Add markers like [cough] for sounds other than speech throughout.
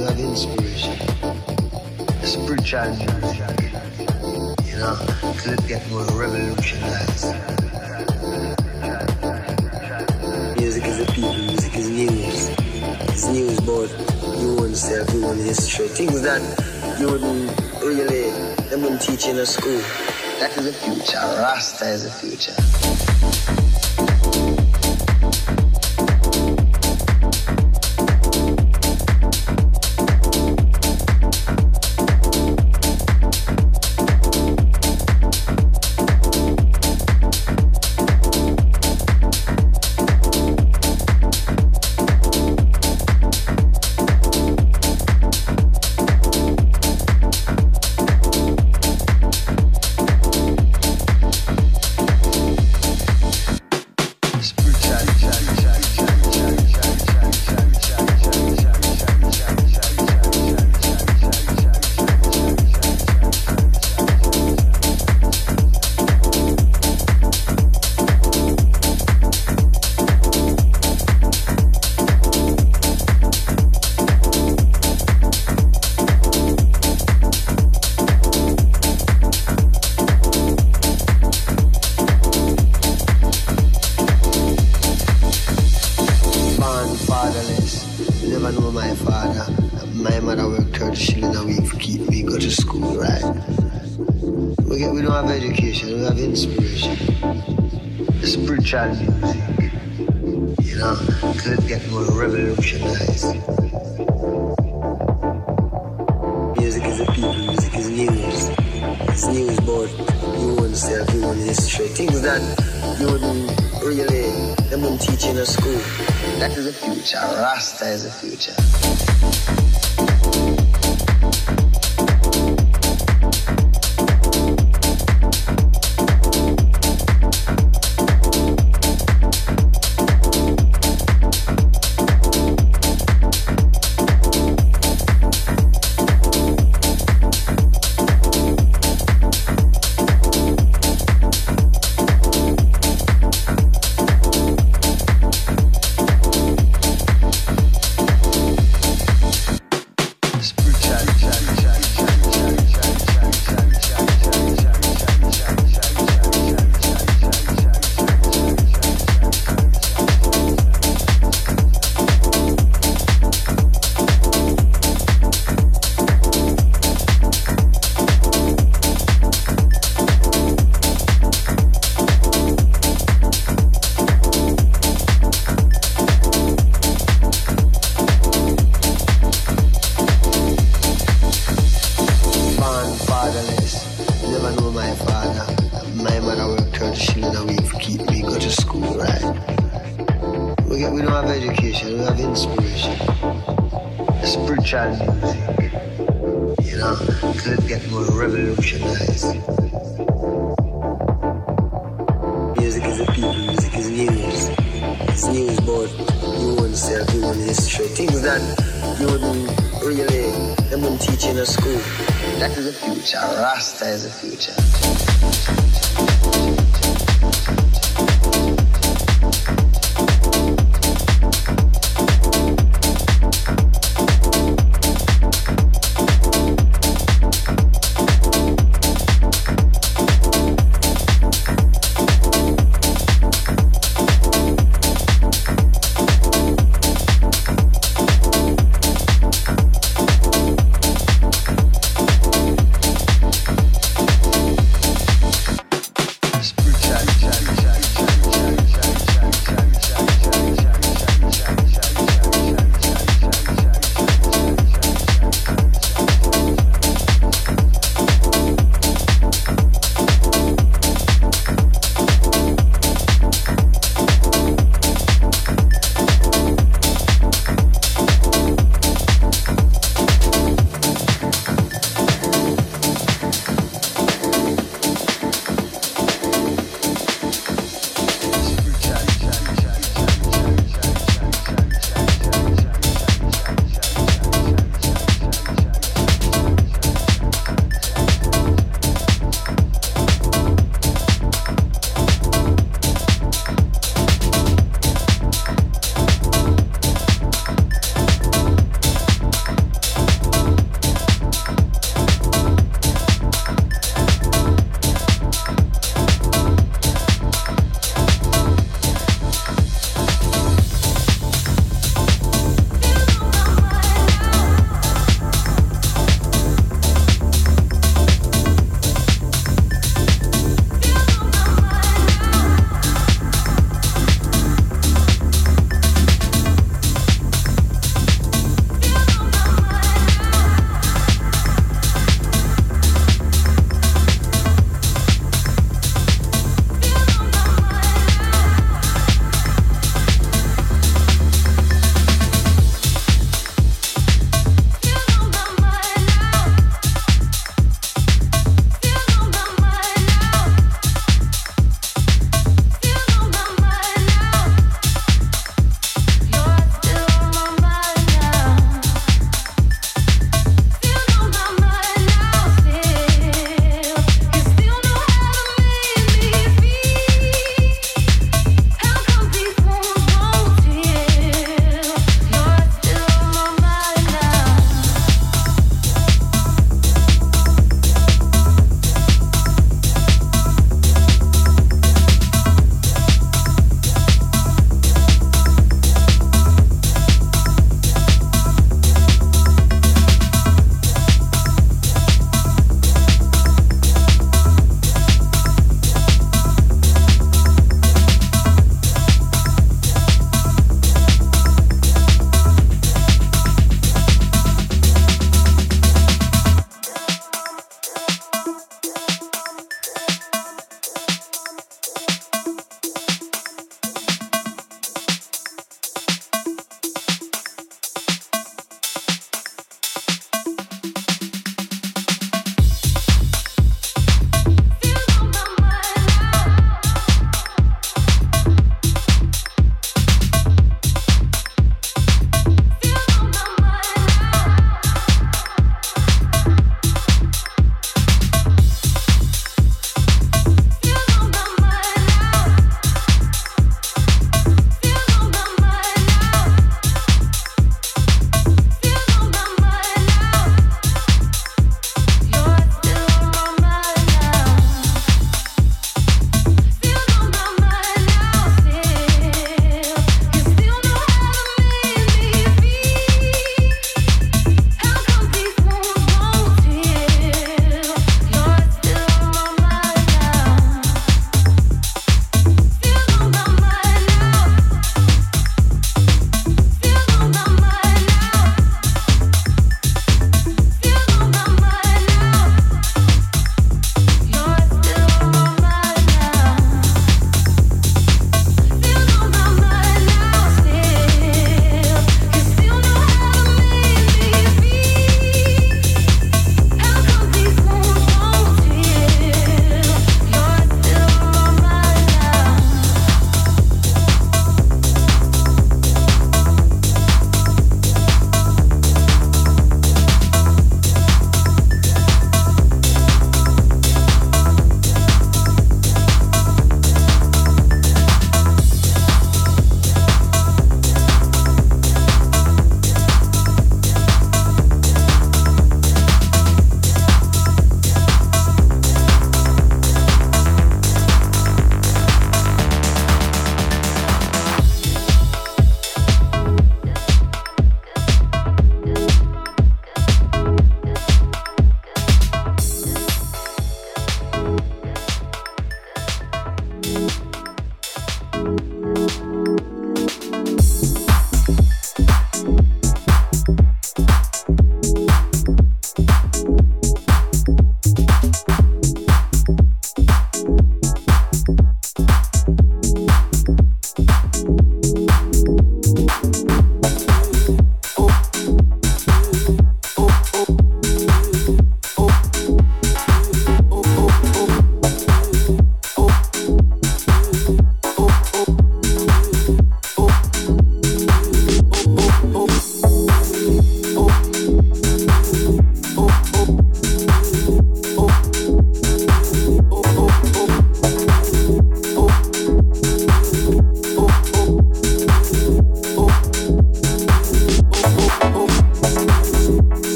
Love, inspiration. It's a pretty challenging, you know, to get more revolutionized. Music is the people, music is news. It's news about you own self, your own history, things that you wouldn't really, they wouldn't teach in a school. That is the future, Rasta is the future.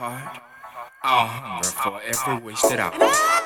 Day we apart, our hunger forever wasted out.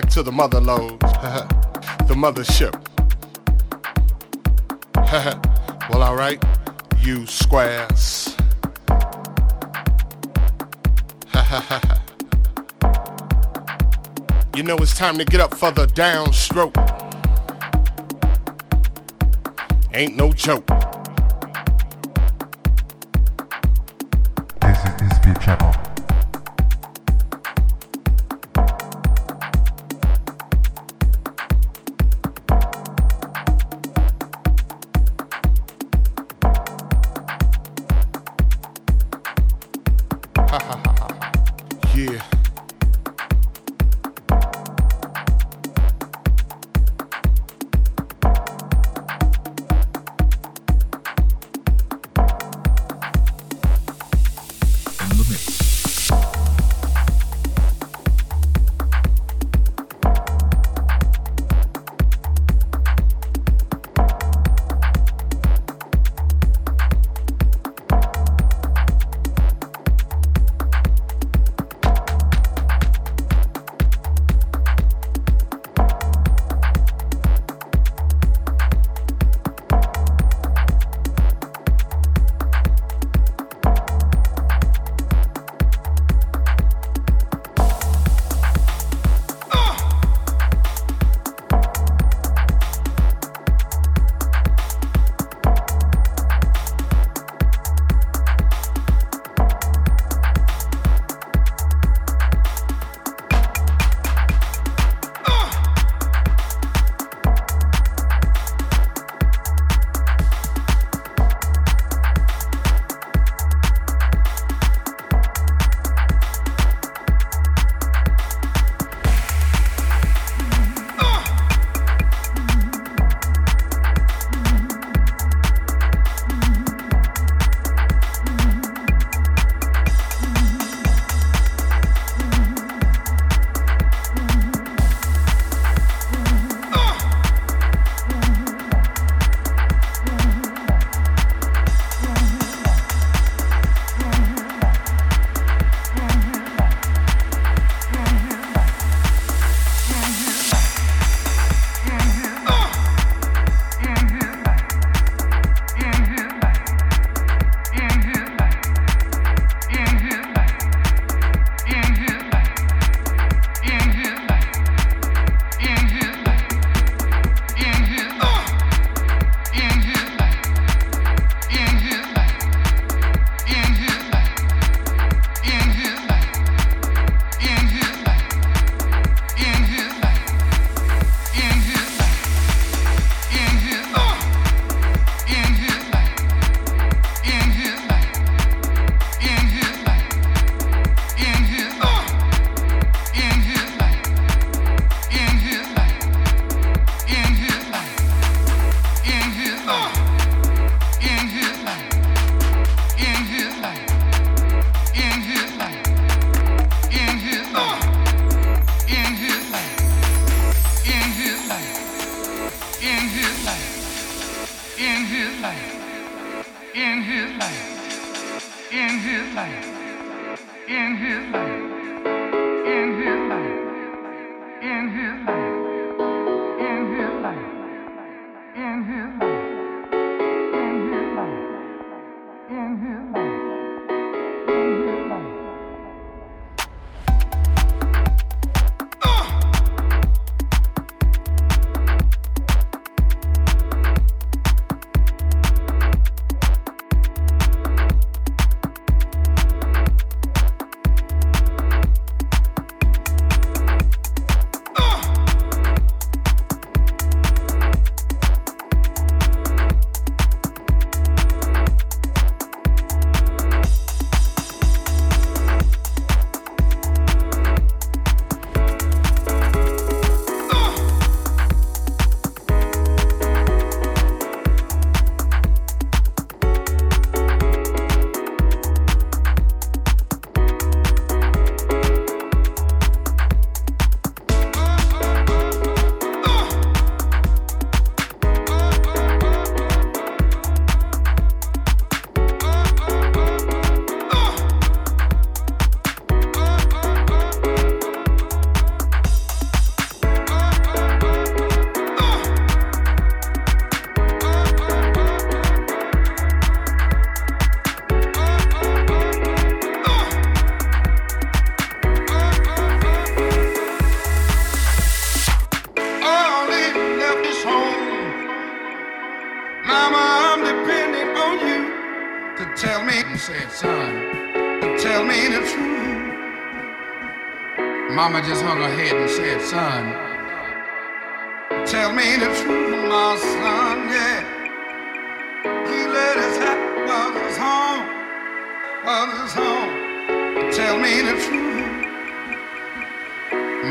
Back to the mother load, [laughs] the mothership. [laughs] well, alright, you squares. [laughs] you know it's time to get up for the downstroke. Ain't no joke.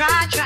try, try.